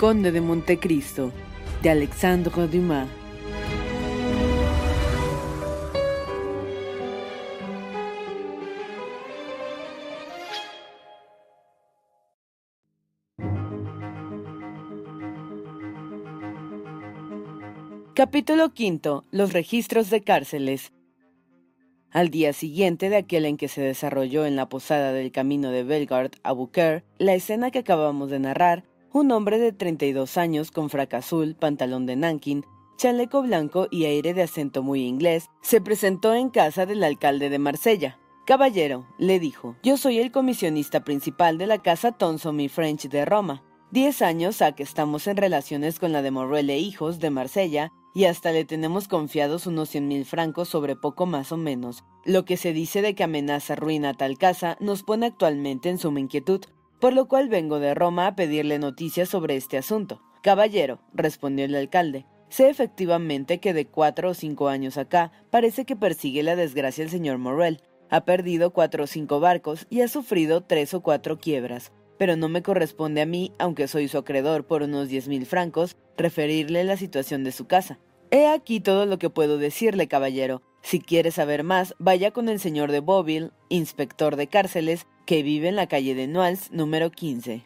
Conde de Montecristo, de Alexandre Dumas. Capítulo V. Los registros de cárceles. Al día siguiente de aquel en que se desarrolló en la posada del camino de Belgard a Bouquer, la escena que acabamos de narrar, un hombre de 32 años con frac azul, pantalón de nankin, chaleco blanco y aire de acento muy inglés, se presentó en casa del alcalde de Marsella. Caballero, le dijo, yo soy el comisionista principal de la casa Thomson y French de Roma. Diez años a que estamos en relaciones con la de Morrel e Hijos de Marsella y hasta le tenemos confiados unos cien mil francos sobre poco más o menos. Lo que se dice de que amenaza ruina tal casa nos pone actualmente en suma inquietud, por lo cual vengo de Roma a pedirle noticias sobre este asunto. Caballero, respondió el alcalde, sé efectivamente que de cuatro o cinco años acá parece que persigue la desgracia el señor Morrel. Ha perdido cuatro o cinco barcos y ha sufrido tres o cuatro quiebras. Pero no me corresponde a mí, aunque soy su acreedor por unos diez mil francos, referirle la situación de su casa. He aquí todo lo que puedo decirle, caballero. Si quiere saber más, vaya con el señor de Boville, inspector de cárceles, que vive en la calle de Noailles, número 15.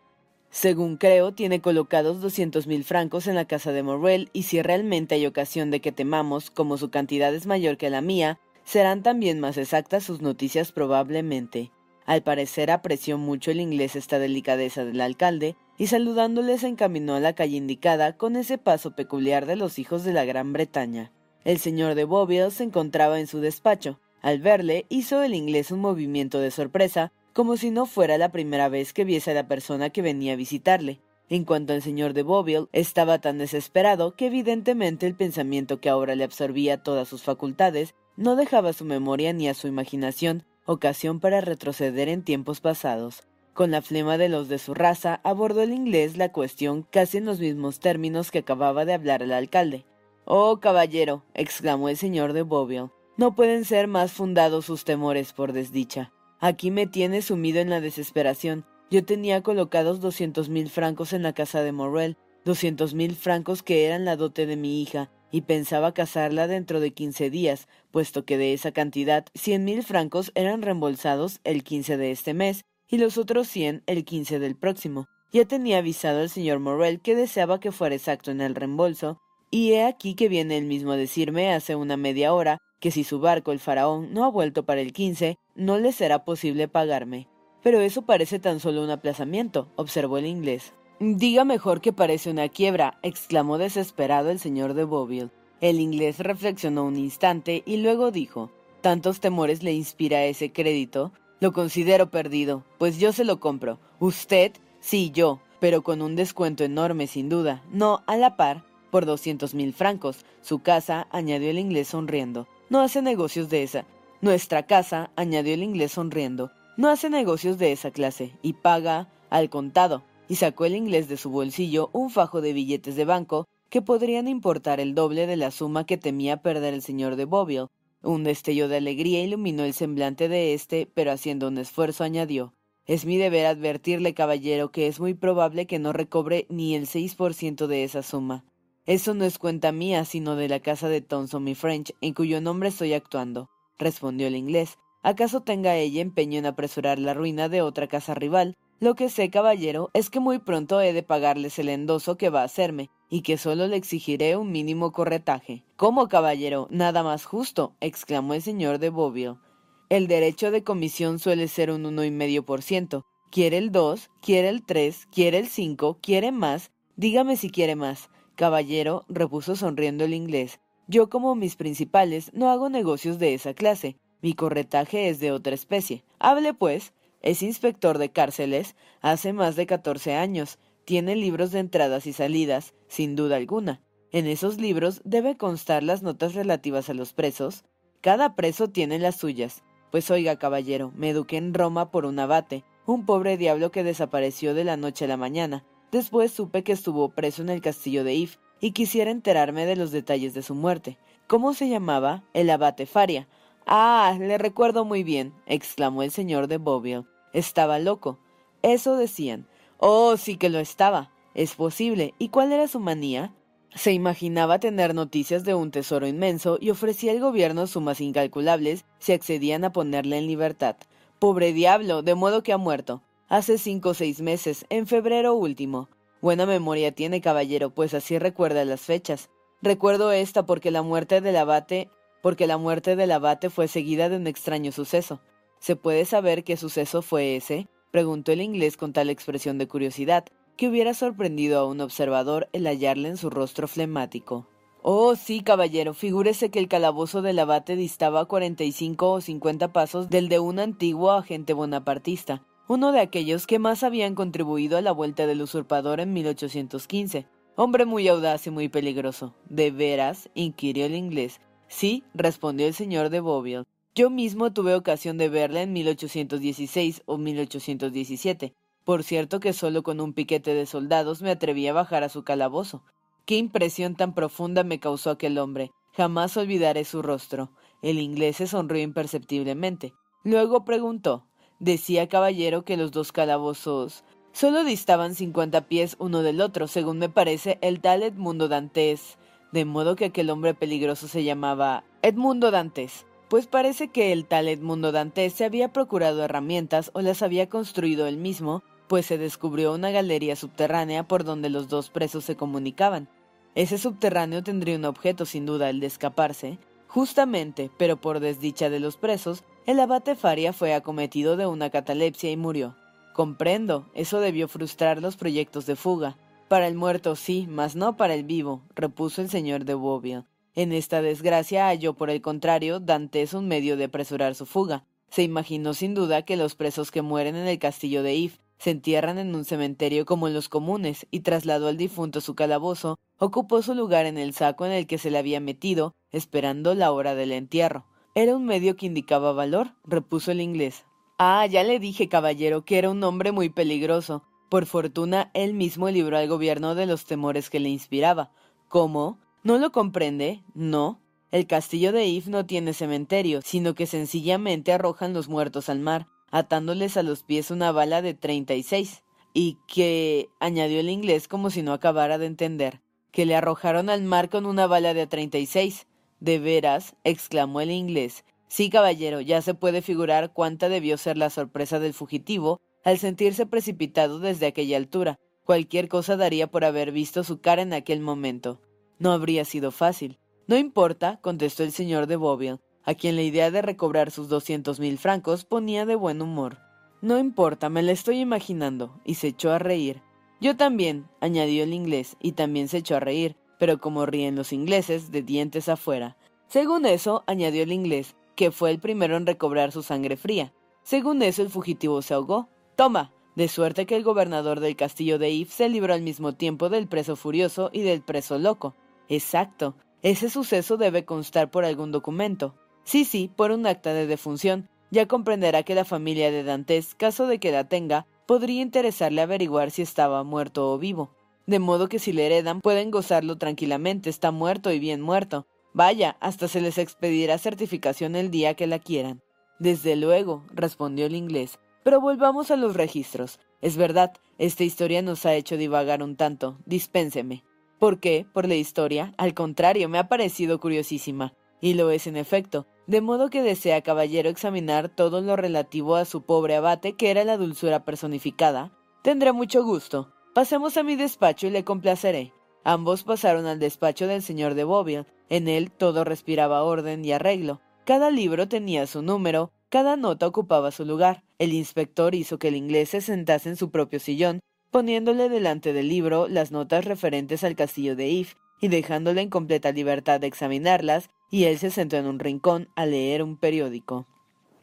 Según creo, tiene colocados doscientos mil francos en la casa de Morrel y si realmente hay ocasión de que temamos, como su cantidad es mayor que la mía, serán también más exactas sus noticias probablemente. Al parecer apreció mucho el inglés esta delicadeza del alcalde y saludándole se encaminó a la calle indicada con ese paso peculiar de los hijos de la Gran Bretaña. El señor de Boville se encontraba en su despacho. Al verle, hizo el inglés un movimiento de sorpresa, como si no fuera la primera vez que viese a la persona que venía a visitarle. En cuanto al señor de Boville, estaba tan desesperado que evidentemente el pensamiento que ahora le absorbía todas sus facultades no dejaba a su memoria ni a su imaginación ocasión para retroceder en tiempos pasados. Con la flema de los de su raza, abordó el inglés la cuestión casi en los mismos términos que acababa de hablar el alcalde. Oh, caballero, exclamó el señor de Boville, no pueden ser más fundados sus temores por desdicha. Aquí me tiene sumido en la desesperación. Yo tenía colocados doscientos mil francos en la casa de Morrel, doscientos mil francos que eran la dote de mi hija, y pensaba casarla dentro de quince días, puesto que de esa cantidad cien mil francos eran reembolsados el quince de este mes y los otros cien el quince del próximo. Ya tenía avisado al señor Morrel que deseaba que fuera exacto en el reembolso, y he aquí que viene él mismo a decirme hace una media hora que si su barco, el faraón, no ha vuelto para el quince, no le será posible pagarme. Pero eso parece tan solo un aplazamiento, observó el inglés. Diga mejor que parece una quiebra, exclamó desesperado el señor de Boville. El inglés reflexionó un instante y luego dijo ¿Tantos temores le inspira ese crédito? Lo considero perdido, pues yo se lo compro. ¿Usted? Sí, yo, pero con un descuento enorme sin duda. No, a la par, por doscientos mil francos. Su casa, añadió el inglés sonriendo. No hace negocios de esa. Nuestra casa, añadió el inglés sonriendo, no hace negocios de esa clase y paga al contado. Y sacó el inglés de su bolsillo un fajo de billetes de banco que podrían importar el doble de la suma que temía perder el señor de Boville. Un destello de alegría iluminó el semblante de éste, pero haciendo un esfuerzo añadió Es mi deber advertirle, caballero, que es muy probable que no recobre ni el seis por ciento de esa suma. Eso no es cuenta mía, sino de la casa de Thomson y French, en cuyo nombre estoy actuando, respondió el inglés. ¿Acaso tenga ella empeño en apresurar la ruina de otra casa rival, Lo que sé, caballero, es que muy pronto he de pagarles el endoso que va a hacerme, y que solo le exigiré un mínimo corretaje. ¿Cómo, caballero? Nada más justo, exclamó el señor de Bovio. El derecho de comisión suele ser un uno y medio por ciento. Quiere el dos, quiere el tres, quiere el cinco, quiere más. Dígame si quiere más. Caballero, repuso sonriendo el inglés, yo como mis principales no hago negocios de esa clase. Mi corretaje es de otra especie. Hable, pues. Es inspector de cárceles hace más de catorce años. Tiene libros de entradas y salidas, sin duda alguna. En esos libros debe constar las notas relativas a los presos. Cada preso tiene las suyas. Pues oiga, caballero, me eduqué en Roma por un abate, un pobre diablo que desapareció de la noche a la mañana. Después supe que estuvo preso en el castillo de If, y quisiera enterarme de los detalles de su muerte. ¿Cómo se llamaba? El abate Faria. Ah, le recuerdo muy bien, exclamó el señor de Boville. Estaba loco. Eso decían. Oh, sí que lo estaba. Es posible. ¿Y cuál era su manía? Se imaginaba tener noticias de un tesoro inmenso y ofrecía al gobierno sumas incalculables si accedían a ponerle en libertad. Pobre diablo, de modo que ha muerto. Hace cinco o seis meses, en febrero último. Buena memoria tiene, caballero, pues así recuerda las fechas. Recuerdo esta porque la muerte del abate, porque la muerte del abate fue seguida de un extraño suceso. ¿Se puede saber qué suceso fue ese? preguntó el inglés con tal expresión de curiosidad que hubiera sorprendido a un observador el hallarle en su rostro flemático. Oh, sí, caballero, figúrese que el calabozo del abate distaba cuarenta y cinco o cincuenta pasos del de un antiguo agente bonapartista, uno de aquellos que más habían contribuido a la vuelta del usurpador en 1815. Hombre muy audaz y muy peligroso. ¿De veras? inquirió el inglés. Sí, respondió el señor de Boville. Yo mismo tuve ocasión de verla en 1816 o 1817. Por cierto que solo con un piquete de soldados me atreví a bajar a su calabozo. Qué impresión tan profunda me causó aquel hombre. Jamás olvidaré su rostro. El inglés se sonrió imperceptiblemente. Luego preguntó Decía caballero que los dos calabozos solo distaban cincuenta pies uno del otro, según me parece el tal Edmundo Dantes, de modo que aquel hombre peligroso se llamaba Edmundo Dantes. Pues parece que el tal Edmundo Dantes se había procurado herramientas o las había construido él mismo, pues se descubrió una galería subterránea por donde los dos presos se comunicaban. Ese subterráneo tendría un objeto sin duda el de escaparse, justamente, pero por desdicha de los presos, el abate Faria fue acometido de una catalepsia y murió. Comprendo, eso debió frustrar los proyectos de fuga. Para el muerto sí, mas no para el vivo, repuso el señor de Bobbio. En esta desgracia halló, por el contrario, Dantes un medio de apresurar su fuga. Se imaginó sin duda que los presos que mueren en el castillo de If se entierran en un cementerio como en los comunes, y trasladó al difunto su calabozo, ocupó su lugar en el saco en el que se le había metido, esperando la hora del entierro. Era un medio que indicaba valor, repuso el inglés. Ah, ya le dije, caballero, que era un hombre muy peligroso. Por fortuna, él mismo libró al gobierno de los temores que le inspiraba. ¿Cómo? ¿No lo comprende? No. El castillo de If no tiene cementerio, sino que sencillamente arrojan los muertos al mar, atándoles a los pies una bala de treinta y seis. Y que, añadió el inglés como si no acabara de entender, que le arrojaron al mar con una bala de treinta y seis. ¿De veras? exclamó el inglés. Sí, caballero, ya se puede figurar cuánta debió ser la sorpresa del fugitivo al sentirse precipitado desde aquella altura. Cualquier cosa daría por haber visto su cara en aquel momento. No habría sido fácil. No importa, contestó el señor de Boville, a quien la idea de recobrar sus doscientos mil francos ponía de buen humor. No importa, me la estoy imaginando, y se echó a reír. Yo también, añadió el inglés, y también se echó a reír pero como ríen los ingleses, de dientes afuera. Según eso, añadió el inglés, que fue el primero en recobrar su sangre fría. Según eso, el fugitivo se ahogó. Toma, de suerte que el gobernador del castillo de If se libró al mismo tiempo del preso furioso y del preso loco. Exacto. Ese suceso debe constar por algún documento. Sí, sí, por un acta de defunción. Ya comprenderá que la familia de Dantes, caso de que la tenga, podría interesarle averiguar si estaba muerto o vivo de modo que si le heredan pueden gozarlo tranquilamente, está muerto y bien muerto. Vaya, hasta se les expedirá certificación el día que la quieran. Desde luego, respondió el inglés. Pero volvamos a los registros. Es verdad, esta historia nos ha hecho divagar un tanto. Dispénseme. ¿Por qué? ¿Por la historia? Al contrario, me ha parecido curiosísima. Y lo es en efecto. De modo que desea caballero examinar todo lo relativo a su pobre abate, que era la dulzura personificada, Tendré mucho gusto. Pasemos a mi despacho y le complaceré. Ambos pasaron al despacho del señor de Boville. En él todo respiraba orden y arreglo. Cada libro tenía su número, cada nota ocupaba su lugar. El inspector hizo que el inglés se sentase en su propio sillón, poniéndole delante del libro las notas referentes al castillo de If y dejándole en completa libertad de examinarlas, y él se sentó en un rincón a leer un periódico.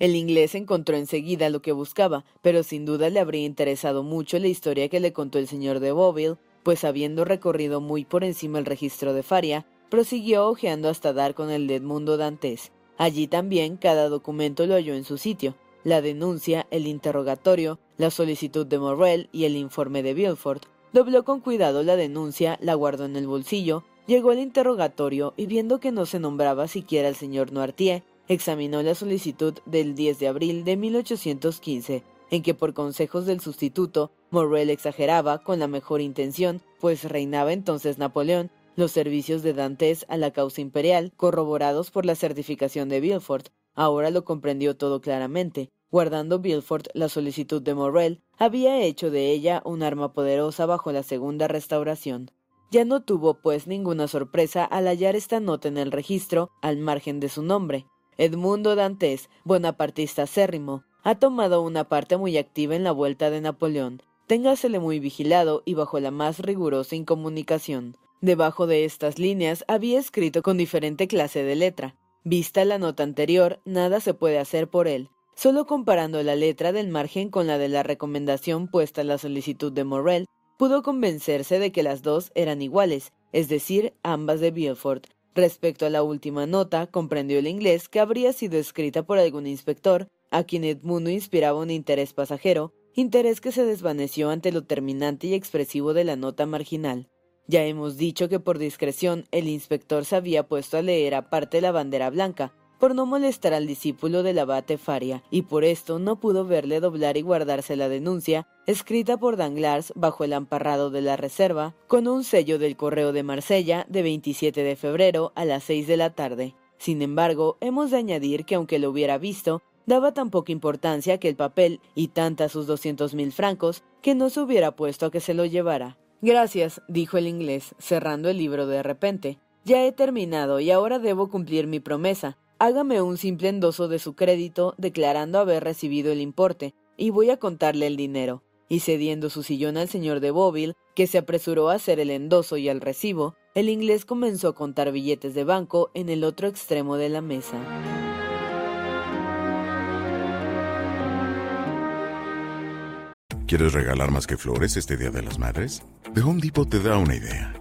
El inglés encontró enseguida lo que buscaba, pero sin duda le habría interesado mucho la historia que le contó el señor de Boville, pues habiendo recorrido muy por encima el registro de Faria, prosiguió hojeando hasta dar con el de Edmundo Dantes. Allí también cada documento lo halló en su sitio, la denuncia, el interrogatorio, la solicitud de Morrel y el informe de Bilford. Dobló con cuidado la denuncia, la guardó en el bolsillo, llegó al interrogatorio y viendo que no se nombraba siquiera el señor Noirtier, examinó la solicitud del 10 de abril de 1815, en que por consejos del sustituto, Morrel exageraba, con la mejor intención, pues reinaba entonces Napoleón, los servicios de Dantes a la causa imperial, corroborados por la certificación de Villefort. Ahora lo comprendió todo claramente. Guardando Villefort la solicitud de Morrel, había hecho de ella un arma poderosa bajo la segunda restauración. Ya no tuvo, pues, ninguna sorpresa al hallar esta nota en el registro, al margen de su nombre. Edmundo Dantes, bonapartista acérrimo, ha tomado una parte muy activa en la vuelta de Napoleón. Téngasele muy vigilado y bajo la más rigurosa incomunicación. Debajo de estas líneas había escrito con diferente clase de letra. Vista la nota anterior, nada se puede hacer por él. Solo comparando la letra del margen con la de la recomendación puesta en la solicitud de Morrel, pudo convencerse de que las dos eran iguales, es decir, ambas de Beaufort, Respecto a la última nota, comprendió el inglés que habría sido escrita por algún inspector, a quien Edmundo inspiraba un interés pasajero, interés que se desvaneció ante lo terminante y expresivo de la nota marginal. Ya hemos dicho que por discreción el inspector se había puesto a leer aparte la bandera blanca, por no molestar al discípulo del abate Faria, y por esto no pudo verle doblar y guardarse la denuncia, escrita por Danglars bajo el amparrado de la reserva, con un sello del correo de Marsella de 27 de febrero a las 6 de la tarde. Sin embargo, hemos de añadir que aunque lo hubiera visto, daba tan poca importancia que el papel y tanta sus doscientos mil francos que no se hubiera puesto a que se lo llevara. Gracias, dijo el inglés, cerrando el libro de repente. Ya he terminado y ahora debo cumplir mi promesa hágame un simple endoso de su crédito declarando haber recibido el importe, y voy a contarle el dinero. Y cediendo su sillón al señor de Boville, que se apresuró a hacer el endoso y el recibo, el inglés comenzó a contar billetes de banco en el otro extremo de la mesa. ¿Quieres regalar más que flores este Día de las Madres? The Home Depot te da una idea.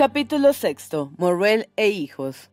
Capítulo sexto. Morrel e hijos.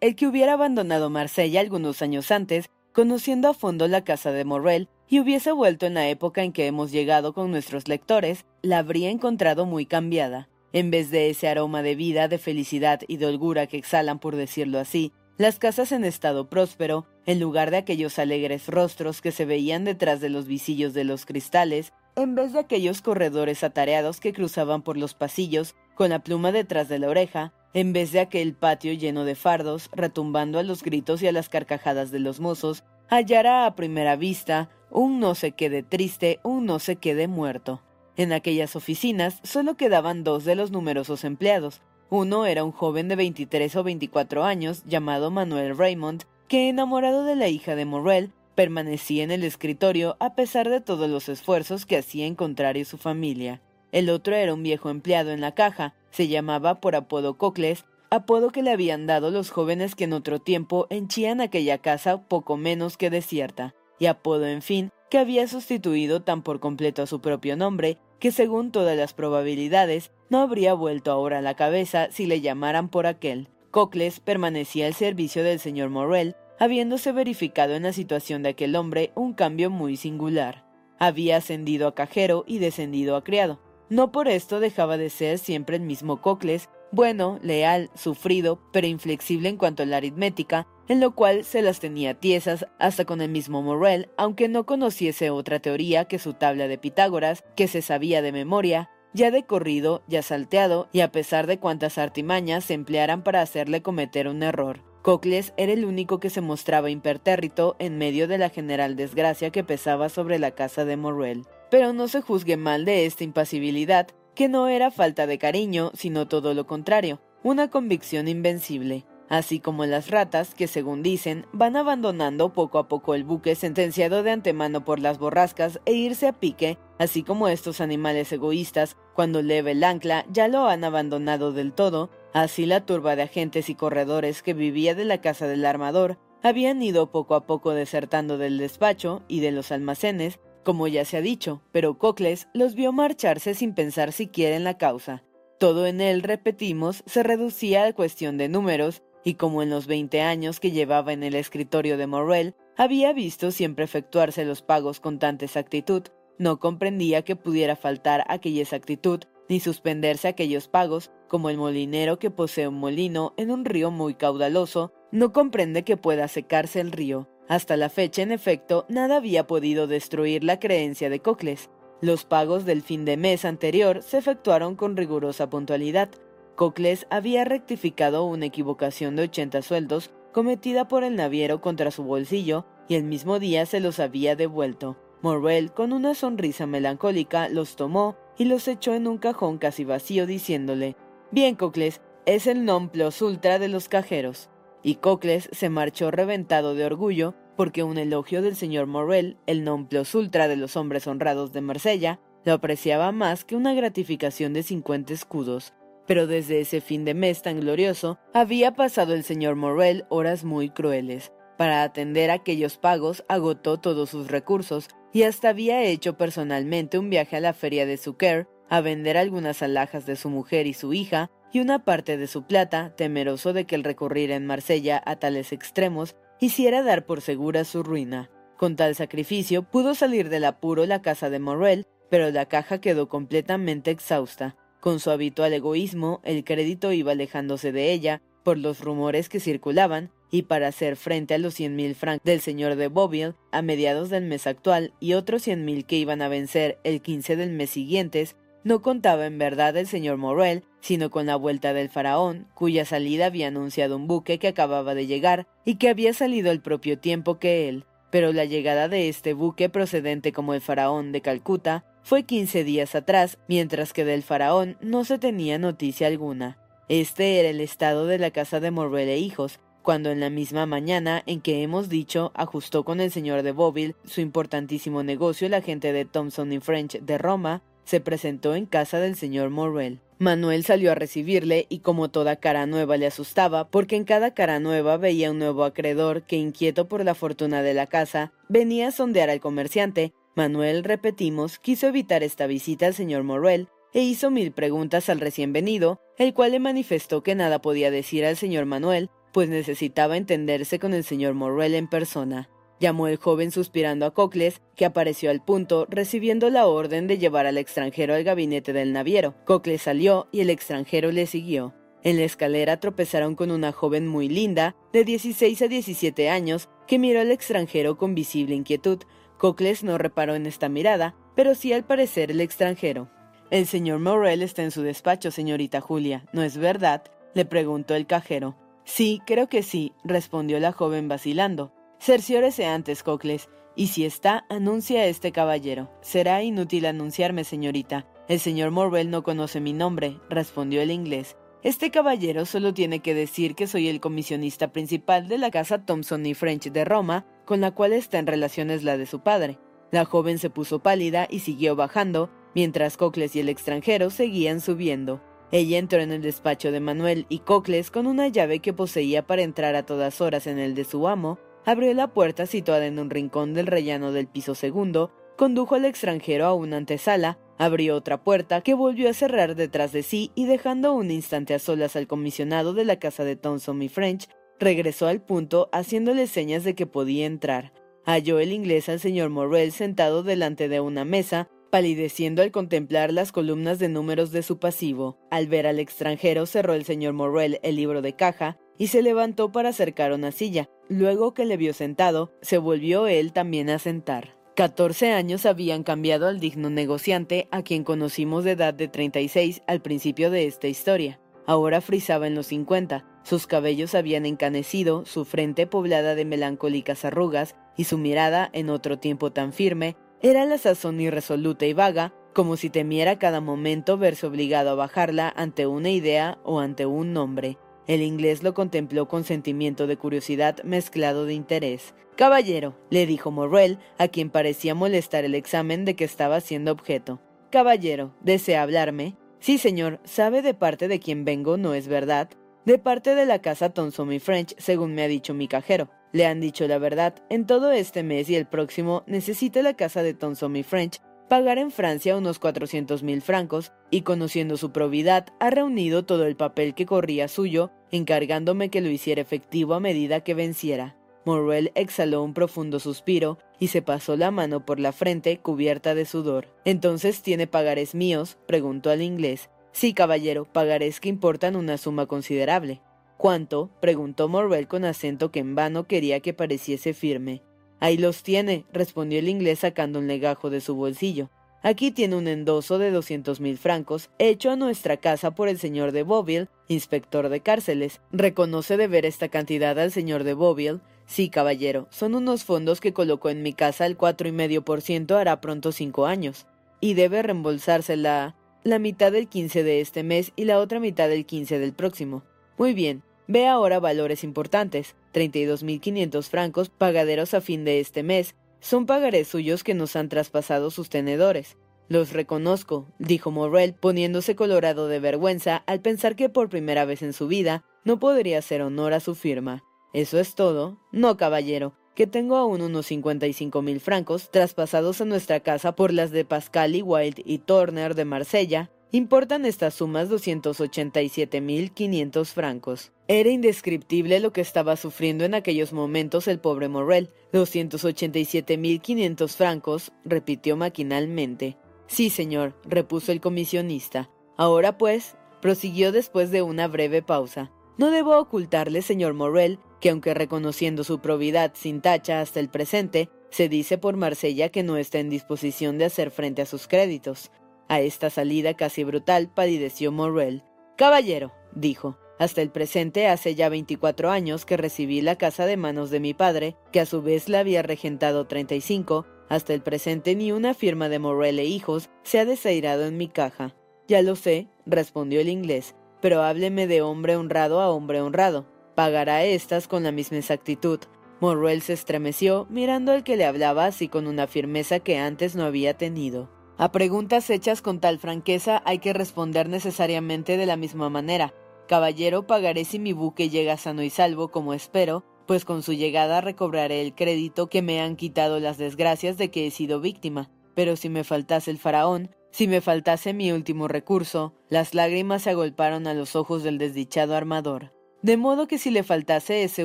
El que hubiera abandonado Marsella algunos años antes, conociendo a fondo la casa de Morrel, y hubiese vuelto en la época en que hemos llegado con nuestros lectores, la habría encontrado muy cambiada. En vez de ese aroma de vida, de felicidad y de holgura que exhalan, por decirlo así, las casas en estado próspero, en lugar de aquellos alegres rostros que se veían detrás de los visillos de los cristales, en vez de aquellos corredores atareados que cruzaban por los pasillos con la pluma detrás de la oreja, en vez de aquel patio lleno de fardos, retumbando a los gritos y a las carcajadas de los mozos, hallara a primera vista un no se quede triste, un no se quede muerto. En aquellas oficinas solo quedaban dos de los numerosos empleados. Uno era un joven de 23 o 24 años llamado Manuel Raymond, que enamorado de la hija de Morrel, permanecía en el escritorio a pesar de todos los esfuerzos que hacía encontrar a su familia. El otro era un viejo empleado en la caja, se llamaba por apodo Cocles, apodo que le habían dado los jóvenes que en otro tiempo henchían aquella casa poco menos que desierta, y apodo, en fin, que había sustituido tan por completo a su propio nombre, que según todas las probabilidades, no habría vuelto ahora a la cabeza si le llamaran por aquel. Cocles permanecía al servicio del señor Morrel, habiéndose verificado en la situación de aquel hombre un cambio muy singular. Había ascendido a cajero y descendido a criado. No por esto dejaba de ser siempre el mismo Cocles, bueno, leal, sufrido, pero inflexible en cuanto a la aritmética, en lo cual se las tenía tiesas hasta con el mismo Morrel, aunque no conociese otra teoría que su tabla de Pitágoras, que se sabía de memoria, ya de corrido, ya salteado, y a pesar de cuantas artimañas se emplearan para hacerle cometer un error. Cocles era el único que se mostraba impertérrito en medio de la general desgracia que pesaba sobre la casa de Morrel. Pero no se juzgue mal de esta impasibilidad, que no era falta de cariño, sino todo lo contrario, una convicción invencible, así como las ratas que, según dicen, van abandonando poco a poco el buque sentenciado de antemano por las borrascas e irse a pique, así como estos animales egoístas, cuando leve el ancla, ya lo han abandonado del todo, Así la turba de agentes y corredores que vivía de la casa del armador habían ido poco a poco desertando del despacho y de los almacenes, como ya se ha dicho, pero Cocles los vio marcharse sin pensar siquiera en la causa. Todo en él, repetimos, se reducía a cuestión de números, y como en los veinte años que llevaba en el escritorio de Morrel, había visto siempre efectuarse los pagos con tanta exactitud, no comprendía que pudiera faltar aquella exactitud ni suspenderse aquellos pagos, como el molinero que posee un molino en un río muy caudaloso, no comprende que pueda secarse el río. Hasta la fecha, en efecto, nada había podido destruir la creencia de Cocles. Los pagos del fin de mes anterior se efectuaron con rigurosa puntualidad. Cocles había rectificado una equivocación de 80 sueldos cometida por el naviero contra su bolsillo y el mismo día se los había devuelto. Morrel, con una sonrisa melancólica, los tomó y los echó en un cajón casi vacío diciéndole, Bien, Cocles, es el non plus ultra de los cajeros. Y Cocles se marchó reventado de orgullo porque un elogio del señor Morrel, el non plus ultra de los hombres honrados de Marsella, lo apreciaba más que una gratificación de cincuenta escudos. Pero desde ese fin de mes tan glorioso, había pasado el señor Morrel horas muy crueles. Para atender aquellos pagos agotó todos sus recursos y hasta había hecho personalmente un viaje a la feria de Suker a vender algunas alhajas de su mujer y su hija y una parte de su plata, temeroso de que el recurrir en Marsella a tales extremos hiciera dar por segura su ruina. Con tal sacrificio pudo salir del apuro la casa de Morrel, pero la caja quedó completamente exhausta. Con su habitual egoísmo, el crédito iba alejándose de ella, por los rumores que circulaban, y para hacer frente a los cien mil francos del señor de Boville a mediados del mes actual y otros cien mil que iban a vencer el 15 del mes siguientes, no contaba en verdad el señor Morrel, sino con la vuelta del faraón, cuya salida había anunciado un buque que acababa de llegar y que había salido al propio tiempo que él. Pero la llegada de este buque procedente como el faraón de Calcuta fue quince días atrás, mientras que del faraón no se tenía noticia alguna. Este era el estado de la casa de Morrel e hijos, cuando en la misma mañana en que hemos dicho ajustó con el señor de Boville su importantísimo negocio la gente de Thomson y French de Roma, se presentó en casa del señor Morrel. Manuel salió a recibirle y como toda cara nueva le asustaba, porque en cada cara nueva veía un nuevo acreedor que, inquieto por la fortuna de la casa, venía a sondear al comerciante. Manuel, repetimos, quiso evitar esta visita al señor Morrel e hizo mil preguntas al recién venido, el cual le manifestó que nada podía decir al señor Manuel, pues necesitaba entenderse con el señor Morrel en persona. Llamó el joven suspirando a Cocles, que apareció al punto, recibiendo la orden de llevar al extranjero al gabinete del naviero. Cocles salió y el extranjero le siguió. En la escalera tropezaron con una joven muy linda, de 16 a 17 años, que miró al extranjero con visible inquietud. Cocles no reparó en esta mirada, pero sí al parecer el extranjero. El señor Morrel está en su despacho, señorita Julia, ¿no es verdad? le preguntó el cajero. Sí, creo que sí, respondió la joven vacilando. Cerciórese antes, Cocles, y si está, anuncia a este caballero. Será inútil anunciarme, señorita. El señor Morwell no conoce mi nombre, respondió el inglés. Este caballero solo tiene que decir que soy el comisionista principal de la casa Thompson y French de Roma, con la cual está en relaciones la de su padre. La joven se puso pálida y siguió bajando, mientras Cocles y el extranjero seguían subiendo. Ella entró en el despacho de Manuel y Cocles con una llave que poseía para entrar a todas horas en el de su amo, abrió la puerta situada en un rincón del rellano del piso segundo, condujo al extranjero a una antesala, abrió otra puerta que volvió a cerrar detrás de sí y dejando un instante a solas al comisionado de la casa de Thomson y French, regresó al punto haciéndole señas de que podía entrar. Halló el inglés al señor Morrel sentado delante de una mesa, palideciendo al contemplar las columnas de números de su pasivo. Al ver al extranjero cerró el señor Morrel el libro de caja y se levantó para acercar una silla. Luego que le vio sentado, se volvió él también a sentar. Catorce años habían cambiado al digno negociante a quien conocimos de edad de 36 al principio de esta historia. Ahora frisaba en los 50, sus cabellos habían encanecido, su frente poblada de melancólicas arrugas y su mirada, en otro tiempo tan firme, era la sazón irresoluta y vaga, como si temiera cada momento verse obligado a bajarla ante una idea o ante un nombre. El inglés lo contempló con sentimiento de curiosidad mezclado de interés. Caballero, le dijo Morrel, a quien parecía molestar el examen de que estaba siendo objeto. Caballero, ¿desea hablarme? Sí, señor, sabe de parte de quién vengo, ¿no es verdad? De parte de la casa Thomson y French, según me ha dicho mi cajero. Le han dicho la verdad, en todo este mes y el próximo necesita la casa de Thomson y French pagar en Francia unos 400 mil francos y conociendo su probidad ha reunido todo el papel que corría suyo, encargándome que lo hiciera efectivo a medida que venciera. Morrel exhaló un profundo suspiro y se pasó la mano por la frente cubierta de sudor. ¿Entonces tiene pagares míos? preguntó al inglés. Sí, caballero, pagares que importan una suma considerable. ¿Cuánto? preguntó Morrel con acento que en vano quería que pareciese firme. Ahí los tiene, respondió el inglés sacando un legajo de su bolsillo. Aquí tiene un endoso de doscientos mil francos, hecho a nuestra casa por el señor de Beauville, inspector de cárceles. ¿Reconoce deber esta cantidad al señor de Beauville? Sí, caballero, son unos fondos que colocó en mi casa el cuatro y medio por ciento hará pronto cinco años. Y debe reembolsarse la... la mitad del quince de este mes y la otra mitad del quince del próximo. Muy bien, ve ahora valores importantes. Treinta y dos mil quinientos francos pagaderos a fin de este mes. Son pagarés suyos que nos han traspasado sus tenedores. Los reconozco, dijo Morrel, poniéndose colorado de vergüenza al pensar que por primera vez en su vida no podría hacer honor a su firma. ¿Eso es todo? No, caballero, que tengo aún unos cincuenta y cinco mil francos traspasados a nuestra casa por las de Pascal y Wild y Turner de Marsella. Importan estas sumas doscientos ochenta y siete mil quinientos francos. Era indescriptible lo que estaba sufriendo en aquellos momentos el pobre Morrel. Doscientos ochenta y siete mil quinientos francos, repitió maquinalmente. Sí, señor, repuso el comisionista. Ahora pues, prosiguió después de una breve pausa. No debo ocultarle, señor Morrel, que aunque reconociendo su probidad sin tacha hasta el presente, se dice por Marsella que no está en disposición de hacer frente a sus créditos. A esta salida casi brutal palideció Morrel. Caballero, dijo, hasta el presente hace ya veinticuatro años que recibí la casa de manos de mi padre, que a su vez la había regentado treinta y cinco, hasta el presente ni una firma de Morrel e hijos se ha desairado en mi caja. Ya lo sé, respondió el inglés, pero hábleme de hombre honrado a hombre honrado pagará estas con la misma exactitud. Morrel se estremeció, mirando al que le hablaba así con una firmeza que antes no había tenido. A preguntas hechas con tal franqueza hay que responder necesariamente de la misma manera. Caballero, pagaré si mi buque llega sano y salvo, como espero, pues con su llegada recobraré el crédito que me han quitado las desgracias de que he sido víctima. Pero si me faltase el faraón, si me faltase mi último recurso, las lágrimas se agolparon a los ojos del desdichado armador. De modo que si le faltase ese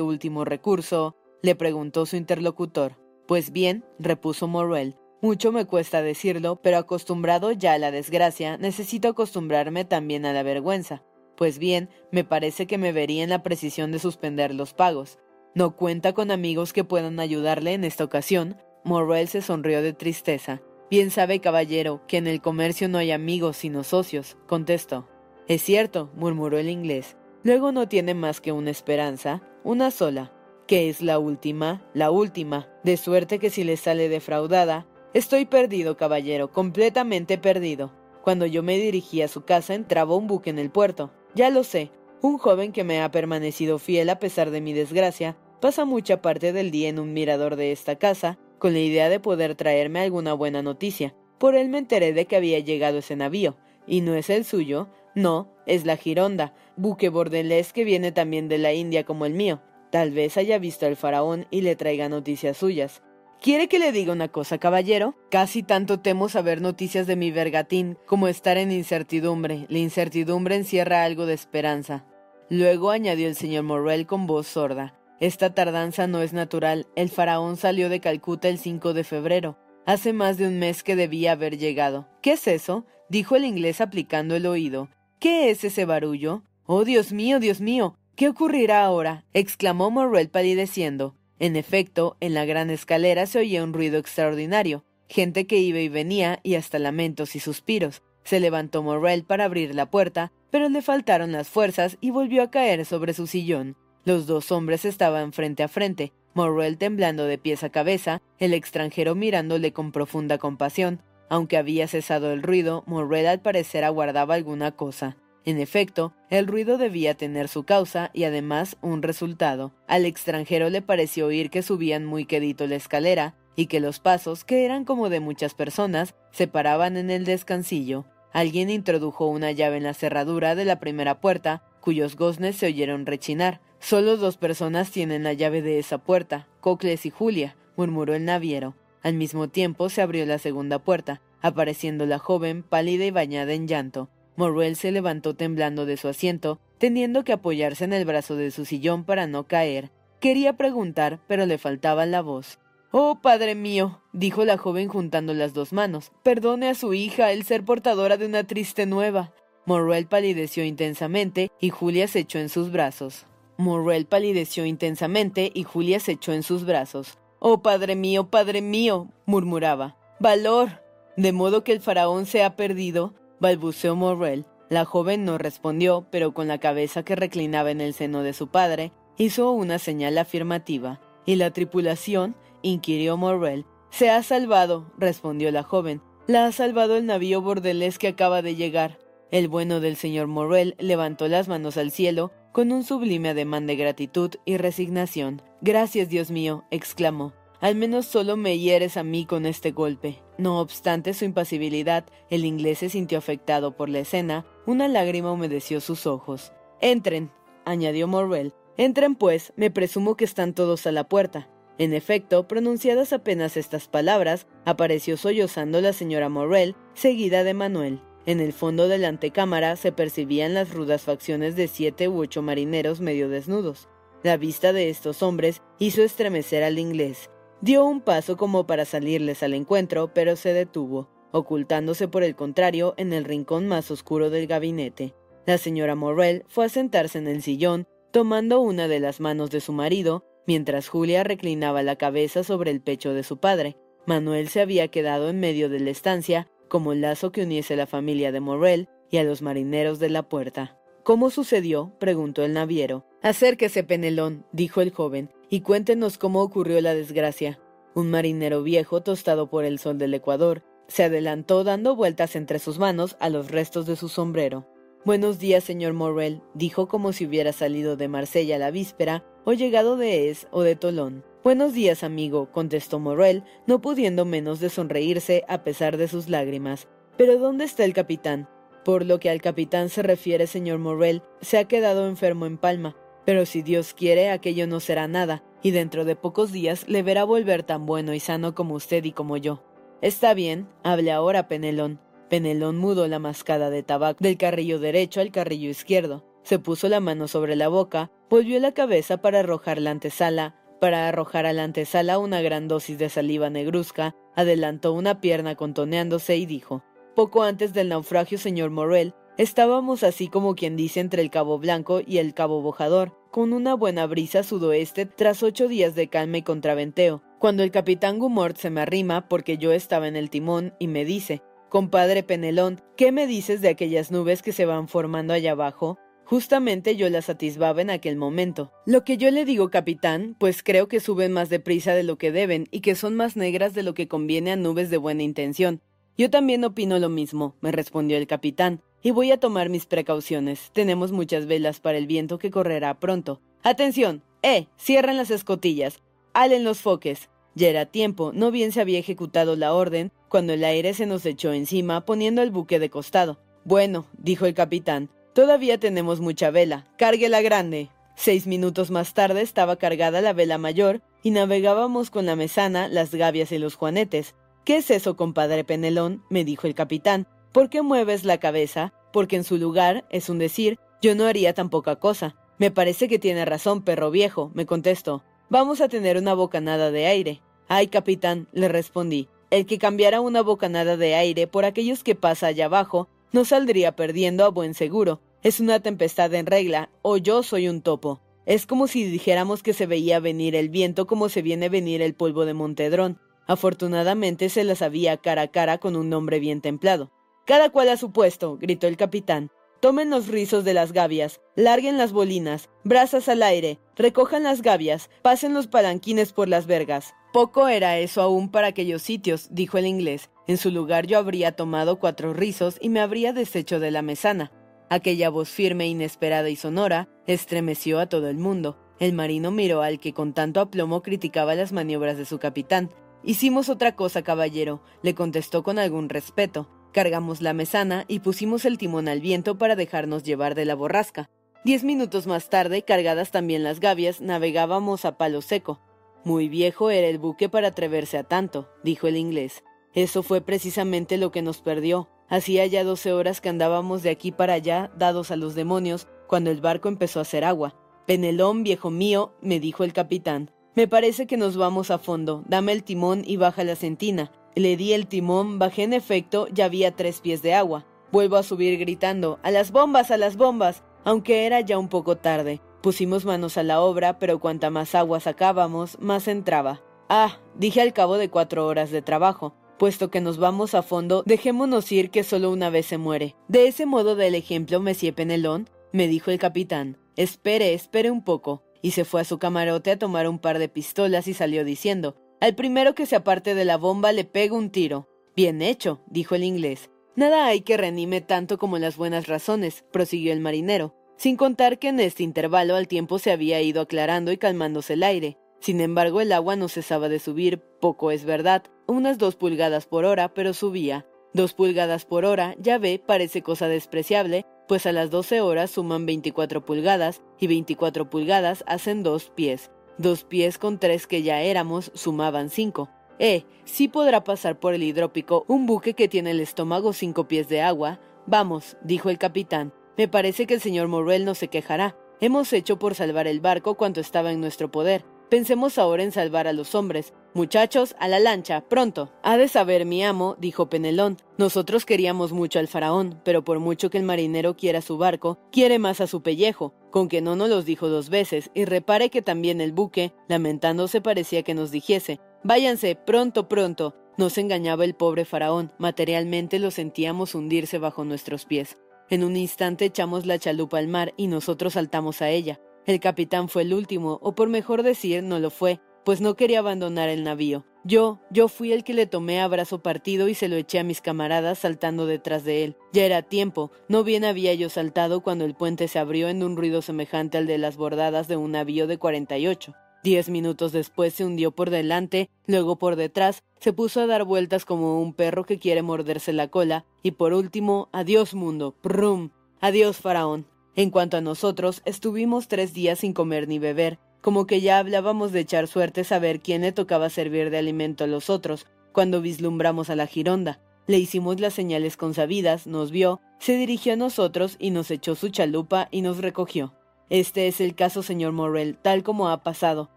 último recurso, le preguntó su interlocutor. Pues bien, repuso Morrel, mucho me cuesta decirlo, pero acostumbrado ya a la desgracia, necesito acostumbrarme también a la vergüenza. Pues bien, me parece que me vería en la precisión de suspender los pagos. ¿No cuenta con amigos que puedan ayudarle en esta ocasión? Morrel se sonrió de tristeza. Bien sabe, caballero, que en el comercio no hay amigos sino socios, contestó. Es cierto, murmuró el inglés. Luego no tiene más que una esperanza, una sola, que es la última, la última, de suerte que si le sale defraudada, estoy perdido, caballero, completamente perdido. Cuando yo me dirigí a su casa entraba un buque en el puerto. Ya lo sé, un joven que me ha permanecido fiel a pesar de mi desgracia, pasa mucha parte del día en un mirador de esta casa, con la idea de poder traerme alguna buena noticia. Por él me enteré de que había llegado ese navío, y no es el suyo, no, es la Gironda, buque bordelés que viene también de la India como el mío. Tal vez haya visto al faraón y le traiga noticias suyas. ¿Quiere que le diga una cosa, caballero? Casi tanto temo saber noticias de mi vergatín como estar en incertidumbre. La incertidumbre encierra algo de esperanza. Luego añadió el señor Morrel con voz sorda. Esta tardanza no es natural. El faraón salió de Calcuta el 5 de febrero. Hace más de un mes que debía haber llegado. ¿Qué es eso? dijo el inglés aplicando el oído. ¿Qué es ese barullo? Oh, Dios mío, Dios mío. ¿Qué ocurrirá ahora? exclamó Morrel palideciendo. En efecto, en la gran escalera se oía un ruido extraordinario, gente que iba y venía y hasta lamentos y suspiros. Se levantó Morrel para abrir la puerta, pero le faltaron las fuerzas y volvió a caer sobre su sillón. Los dos hombres estaban frente a frente, Morrel temblando de pies a cabeza, el extranjero mirándole con profunda compasión. Aunque había cesado el ruido, Morrel al parecer aguardaba alguna cosa. En efecto, el ruido debía tener su causa y además un resultado. Al extranjero le pareció oír que subían muy quedito la escalera y que los pasos, que eran como de muchas personas, se paraban en el descansillo. Alguien introdujo una llave en la cerradura de la primera puerta, cuyos goznes se oyeron rechinar. Solo dos personas tienen la llave de esa puerta, Cocles y Julia, murmuró el naviero. Al mismo tiempo se abrió la segunda puerta, apareciendo la joven, pálida y bañada en llanto. Morrel se levantó temblando de su asiento, teniendo que apoyarse en el brazo de su sillón para no caer. Quería preguntar, pero le faltaba la voz. Oh, padre mío, dijo la joven juntando las dos manos, perdone a su hija el ser portadora de una triste nueva. Morrel palideció intensamente y Julia se echó en sus brazos. Morrel palideció intensamente y Julia se echó en sus brazos. Oh, padre mío, padre mío, murmuraba. Valor. De modo que el faraón se ha perdido, balbuceó Morrel. La joven no respondió, pero con la cabeza que reclinaba en el seno de su padre, hizo una señal afirmativa. ¿Y la tripulación? inquirió Morrel. Se ha salvado, respondió la joven. La ha salvado el navío bordelés que acaba de llegar. El bueno del señor Morrel levantó las manos al cielo con un sublime ademán de gratitud y resignación. Gracias, Dios mío, exclamó. Al menos solo me hieres a mí con este golpe. No obstante su impasibilidad, el inglés se sintió afectado por la escena, una lágrima humedeció sus ojos. Entren, añadió Morrel. Entren, pues, me presumo que están todos a la puerta. En efecto, pronunciadas apenas estas palabras, apareció sollozando la señora Morrel, seguida de Manuel. En el fondo de la antecámara se percibían las rudas facciones de siete u ocho marineros medio desnudos. La vista de estos hombres hizo estremecer al inglés. Dio un paso como para salirles al encuentro, pero se detuvo, ocultándose por el contrario en el rincón más oscuro del gabinete. La señora Morrel fue a sentarse en el sillón, tomando una de las manos de su marido, mientras Julia reclinaba la cabeza sobre el pecho de su padre. Manuel se había quedado en medio de la estancia, como el lazo que uniese la familia de Morrel y a los marineros de la puerta. ¿Cómo sucedió? preguntó el naviero. Acérquese, Penelón, dijo el joven, y cuéntenos cómo ocurrió la desgracia. Un marinero viejo, tostado por el sol del Ecuador, se adelantó dando vueltas entre sus manos a los restos de su sombrero. Buenos días, señor Morrel, dijo como si hubiera salido de Marsella la víspera o llegado de Es o de Tolón. Buenos días, amigo, contestó Morrel, no pudiendo menos de sonreírse a pesar de sus lágrimas. Pero ¿dónde está el capitán? Por lo que al capitán se refiere, señor Morrel, se ha quedado enfermo en Palma. Pero si Dios quiere, aquello no será nada, y dentro de pocos días le verá volver tan bueno y sano como usted y como yo. Está bien, hable ahora, Penelón. Penelón mudó la mascada de tabaco del carrillo derecho al carrillo izquierdo. Se puso la mano sobre la boca, volvió la cabeza para arrojar la antesala, para arrojar a la antesala una gran dosis de saliva negruzca, adelantó una pierna contoneándose y dijo Poco antes del naufragio, señor Morrel, estábamos así como quien dice entre el Cabo Blanco y el Cabo Bojador, con una buena brisa sudoeste tras ocho días de calma y contraventeo, cuando el capitán Gumort se me arrima porque yo estaba en el timón y me dice Compadre Penelón, ¿qué me dices de aquellas nubes que se van formando allá abajo? Justamente yo las atisbaba en aquel momento. Lo que yo le digo, capitán, pues creo que suben más deprisa de lo que deben y que son más negras de lo que conviene a nubes de buena intención. Yo también opino lo mismo, me respondió el capitán, y voy a tomar mis precauciones. Tenemos muchas velas para el viento que correrá pronto. Atención. Eh. Cierren las escotillas. Halen los foques. Ya era tiempo, no bien se había ejecutado la orden, cuando el aire se nos echó encima, poniendo el buque de costado. Bueno, dijo el capitán, Todavía tenemos mucha vela. Cargue la grande. Seis minutos más tarde estaba cargada la vela mayor y navegábamos con la mesana, las gavias y los juanetes. ¿Qué es eso, compadre Penelón? me dijo el capitán. ¿Por qué mueves la cabeza? Porque en su lugar, es un decir, Yo no haría tan poca cosa. Me parece que tiene razón, perro viejo, me contestó. Vamos a tener una bocanada de aire. Ay, capitán, le respondí. El que cambiara una bocanada de aire por aquellos que pasa allá abajo no saldría perdiendo a buen seguro. Es una tempestad en regla, o yo soy un topo. Es como si dijéramos que se veía venir el viento como se viene venir el polvo de Montedrón. Afortunadamente se las había cara a cara con un hombre bien templado. Cada cual a su puesto, gritó el capitán. Tomen los rizos de las gavias, larguen las bolinas, brasas al aire, recojan las gavias, pasen los palanquines por las vergas. Poco era eso aún para aquellos sitios, dijo el inglés. En su lugar yo habría tomado cuatro rizos y me habría deshecho de la mesana. Aquella voz firme, inesperada y sonora estremeció a todo el mundo. El marino miró al que con tanto aplomo criticaba las maniobras de su capitán. Hicimos otra cosa, caballero, le contestó con algún respeto. Cargamos la mesana y pusimos el timón al viento para dejarnos llevar de la borrasca. Diez minutos más tarde, cargadas también las gavias, navegábamos a palo seco. Muy viejo era el buque para atreverse a tanto, dijo el inglés. Eso fue precisamente lo que nos perdió. Hacía ya doce horas que andábamos de aquí para allá, dados a los demonios, cuando el barco empezó a hacer agua. Penelón, viejo mío, me dijo el capitán. Me parece que nos vamos a fondo. Dame el timón y baja la sentina. Le di el timón, bajé en efecto, ya había tres pies de agua. Vuelvo a subir gritando, ¡A las bombas, a las bombas! aunque era ya un poco tarde. Pusimos manos a la obra, pero cuanta más agua sacábamos, más entraba. Ah, dije al cabo de cuatro horas de trabajo, puesto que nos vamos a fondo, dejémonos ir que solo una vez se muere. De ese modo del ejemplo, Monsieur Penelón, me dijo el capitán. Espere, espere un poco. Y se fue a su camarote a tomar un par de pistolas y salió diciendo, al primero que se aparte de la bomba le pego un tiro. Bien hecho, dijo el inglés. Nada hay que renime tanto como las buenas razones, prosiguió el marinero, sin contar que en este intervalo al tiempo se había ido aclarando y calmándose el aire. Sin embargo, el agua no cesaba de subir, poco es verdad, unas dos pulgadas por hora, pero subía. Dos pulgadas por hora, ya ve, parece cosa despreciable, pues a las doce horas suman veinticuatro pulgadas, y veinticuatro pulgadas hacen dos pies. Dos pies con tres que ya éramos sumaban cinco. Eh, sí podrá pasar por el hidrópico un buque que tiene el estómago cinco pies de agua. Vamos, dijo el capitán. Me parece que el señor Morrel no se quejará. Hemos hecho por salvar el barco cuanto estaba en nuestro poder. Pensemos ahora en salvar a los hombres. Muchachos, a la lancha, pronto. Ha de saber mi amo, dijo Penelón. Nosotros queríamos mucho al faraón, pero por mucho que el marinero quiera su barco, quiere más a su pellejo, con que no nos los dijo dos veces, y repare que también el buque, lamentándose, parecía que nos dijese, váyanse, pronto, pronto. Nos engañaba el pobre faraón, materialmente lo sentíamos hundirse bajo nuestros pies. En un instante echamos la chalupa al mar y nosotros saltamos a ella. El capitán fue el último, o por mejor decir, no lo fue, pues no quería abandonar el navío. Yo, yo fui el que le tomé a brazo partido y se lo eché a mis camaradas saltando detrás de él. Ya era tiempo, no bien había yo saltado cuando el puente se abrió en un ruido semejante al de las bordadas de un navío de 48. Diez minutos después se hundió por delante, luego por detrás, se puso a dar vueltas como un perro que quiere morderse la cola, y por último, adiós mundo, prum, adiós faraón. En cuanto a nosotros, estuvimos tres días sin comer ni beber, como que ya hablábamos de echar suerte saber quién le tocaba servir de alimento a los otros, cuando vislumbramos a la Gironda. Le hicimos las señales consabidas, nos vio, se dirigió a nosotros y nos echó su chalupa y nos recogió. Este es el caso, señor Morrel, tal como ha pasado,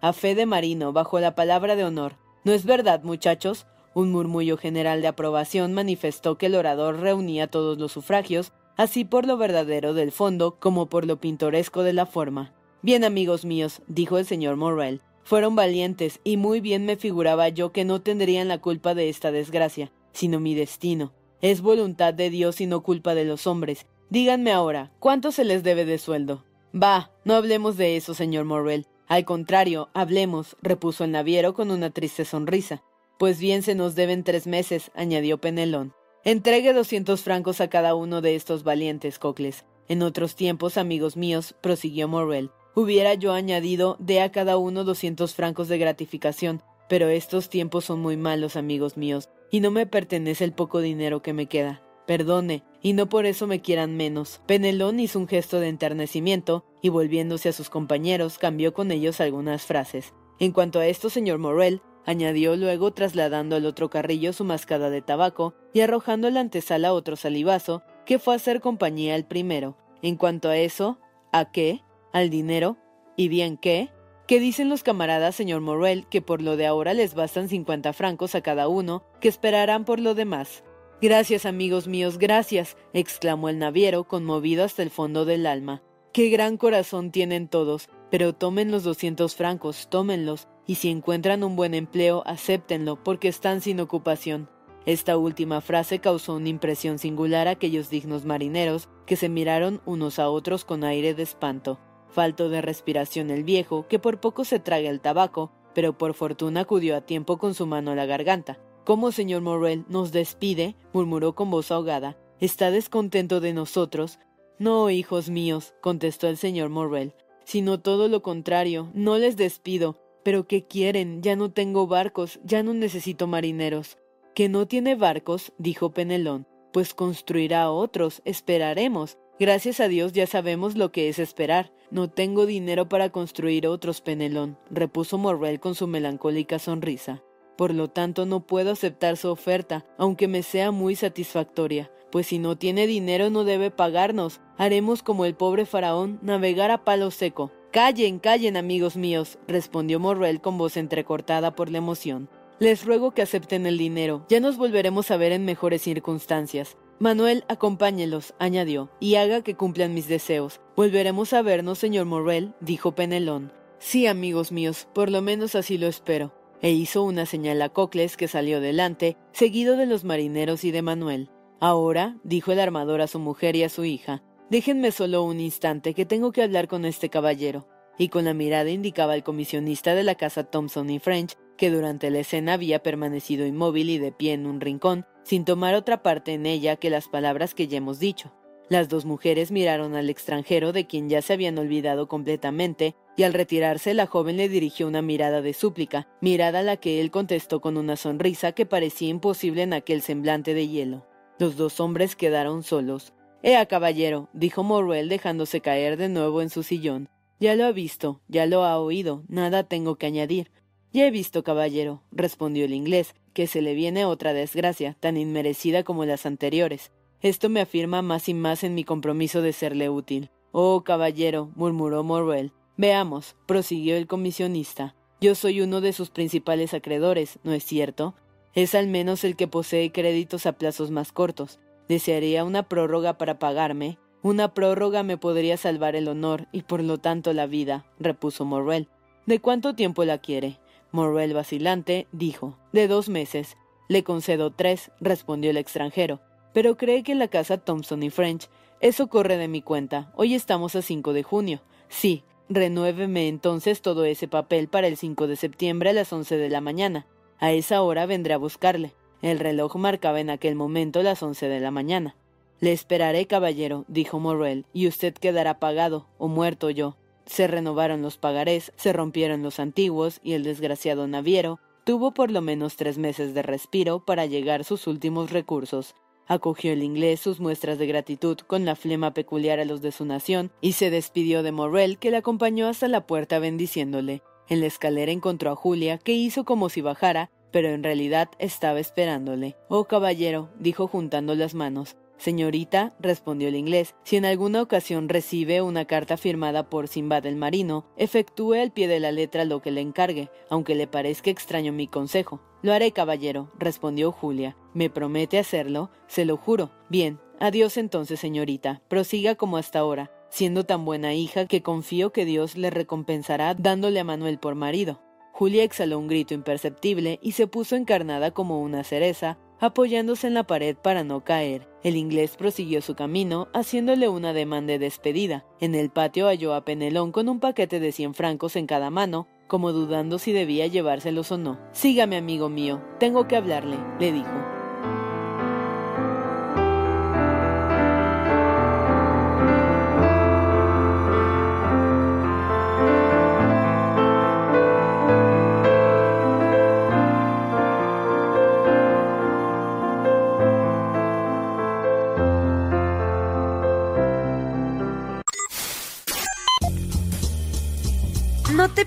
a fe de marino, bajo la palabra de honor. ¿No es verdad, muchachos? Un murmullo general de aprobación manifestó que el orador reunía todos los sufragios así por lo verdadero del fondo como por lo pintoresco de la forma. Bien, amigos míos, dijo el señor Morrel, fueron valientes y muy bien me figuraba yo que no tendrían la culpa de esta desgracia, sino mi destino. Es voluntad de Dios y no culpa de los hombres. Díganme ahora, ¿cuánto se les debe de sueldo? Bah, no hablemos de eso, señor Morrel. Al contrario, hablemos, repuso el naviero con una triste sonrisa. Pues bien se nos deben tres meses, añadió Penelón. Entregue doscientos francos a cada uno de estos valientes cocles. En otros tiempos, amigos míos, prosiguió Morrel, hubiera yo añadido de a cada uno doscientos francos de gratificación, pero estos tiempos son muy malos, amigos míos, y no me pertenece el poco dinero que me queda. Perdone, y no por eso me quieran menos. Penelón hizo un gesto de enternecimiento, y volviéndose a sus compañeros, cambió con ellos algunas frases. En cuanto a esto, señor Morrel, añadió luego trasladando al otro carrillo su mascada de tabaco y arrojando la antesala otro salivazo, que fue a hacer compañía al primero. En cuanto a eso, ¿a qué? ¿Al dinero? ¿Y bien qué? ¿Qué dicen los camaradas, señor Morrel, que por lo de ahora les bastan 50 francos a cada uno, que esperarán por lo demás? Gracias, amigos míos, gracias, exclamó el naviero, conmovido hasta el fondo del alma. Qué gran corazón tienen todos, pero tomen los 200 francos, tómenlos, y si encuentran un buen empleo, acéptenlo, porque están sin ocupación. Esta última frase causó una impresión singular a aquellos dignos marineros, que se miraron unos a otros con aire de espanto. Falto de respiración el viejo, que por poco se traga el tabaco, pero por fortuna acudió a tiempo con su mano a la garganta. ¿Cómo, señor Morrel, nos despide? murmuró con voz ahogada. ¿Está descontento de nosotros? No, hijos míos, contestó el señor Morrel, sino todo lo contrario, no les despido. Pero ¿qué quieren? Ya no tengo barcos, ya no necesito marineros. ¿Que no tiene barcos? dijo Penelón. Pues construirá otros, esperaremos. Gracias a Dios ya sabemos lo que es esperar. No tengo dinero para construir otros, Penelón, repuso Morrel con su melancólica sonrisa. Por lo tanto, no puedo aceptar su oferta, aunque me sea muy satisfactoria, pues si no tiene dinero no debe pagarnos. Haremos como el pobre faraón, navegar a palo seco. Callen, callen, amigos míos, respondió Morrel con voz entrecortada por la emoción. Les ruego que acepten el dinero. Ya nos volveremos a ver en mejores circunstancias. Manuel, acompáñelos, añadió, y haga que cumplan mis deseos. Volveremos a vernos, señor Morrel, dijo Penelón. Sí, amigos míos, por lo menos así lo espero e hizo una señal a Cocles que salió delante, seguido de los marineros y de Manuel. Ahora, dijo el armador a su mujer y a su hija, déjenme solo un instante que tengo que hablar con este caballero. Y con la mirada indicaba al comisionista de la casa Thompson y French, que durante la escena había permanecido inmóvil y de pie en un rincón, sin tomar otra parte en ella que las palabras que ya hemos dicho. Las dos mujeres miraron al extranjero de quien ya se habían olvidado completamente, y al retirarse la joven le dirigió una mirada de súplica, mirada a la que él contestó con una sonrisa que parecía imposible en aquel semblante de hielo. Los dos hombres quedaron solos. Ea, caballero, dijo Morrel dejándose caer de nuevo en su sillón. Ya lo ha visto, ya lo ha oído, nada tengo que añadir. Ya he visto, caballero, respondió el inglés, que se le viene otra desgracia, tan inmerecida como las anteriores. Esto me afirma más y más en mi compromiso de serle útil. Oh, caballero, murmuró Morrel. Veamos, prosiguió el comisionista. Yo soy uno de sus principales acreedores, ¿no es cierto? Es al menos el que posee créditos a plazos más cortos. Desearía una prórroga para pagarme. Una prórroga me podría salvar el honor y por lo tanto la vida, repuso Morrel. ¿De cuánto tiempo la quiere? Morrel vacilante dijo. De dos meses. Le concedo tres, respondió el extranjero pero cree que la casa Thompson y French. Eso corre de mi cuenta. Hoy estamos a 5 de junio. Sí, renuéveme entonces todo ese papel para el 5 de septiembre a las 11 de la mañana. A esa hora vendré a buscarle. El reloj marcaba en aquel momento las 11 de la mañana. Le esperaré, caballero, dijo Morrel, y usted quedará pagado, o muerto yo. Se renovaron los pagarés, se rompieron los antiguos, y el desgraciado naviero tuvo por lo menos tres meses de respiro para llegar sus últimos recursos. Acogió el inglés sus muestras de gratitud con la flema peculiar a los de su nación y se despidió de Morrel, que le acompañó hasta la puerta bendiciéndole. En la escalera encontró a Julia, que hizo como si bajara, pero en realidad estaba esperándole. Oh caballero, dijo juntando las manos, Señorita, respondió el inglés, si en alguna ocasión recibe una carta firmada por Simbad el Marino, efectúe al pie de la letra lo que le encargue, aunque le parezca extraño mi consejo. Lo haré, caballero, respondió Julia. ¿Me promete hacerlo? Se lo juro. Bien, adiós entonces, señorita. Prosiga como hasta ahora, siendo tan buena hija que confío que Dios le recompensará dándole a Manuel por marido. Julia exhaló un grito imperceptible y se puso encarnada como una cereza, apoyándose en la pared para no caer. El inglés prosiguió su camino, haciéndole una demanda de despedida. En el patio halló a Penelón con un paquete de cien francos en cada mano, como dudando si debía llevárselos o no. Sígame, amigo mío, tengo que hablarle, le dijo.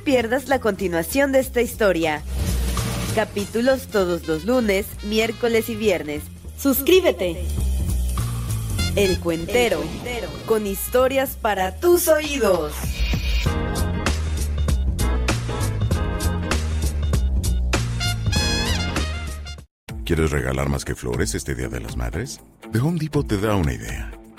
Pierdas la continuación de esta historia. Capítulos todos los lunes, miércoles y viernes. Suscríbete. El Cuentero, con historias para tus oídos. ¿Quieres regalar más que flores este Día de las Madres? The Home Depot te da una idea.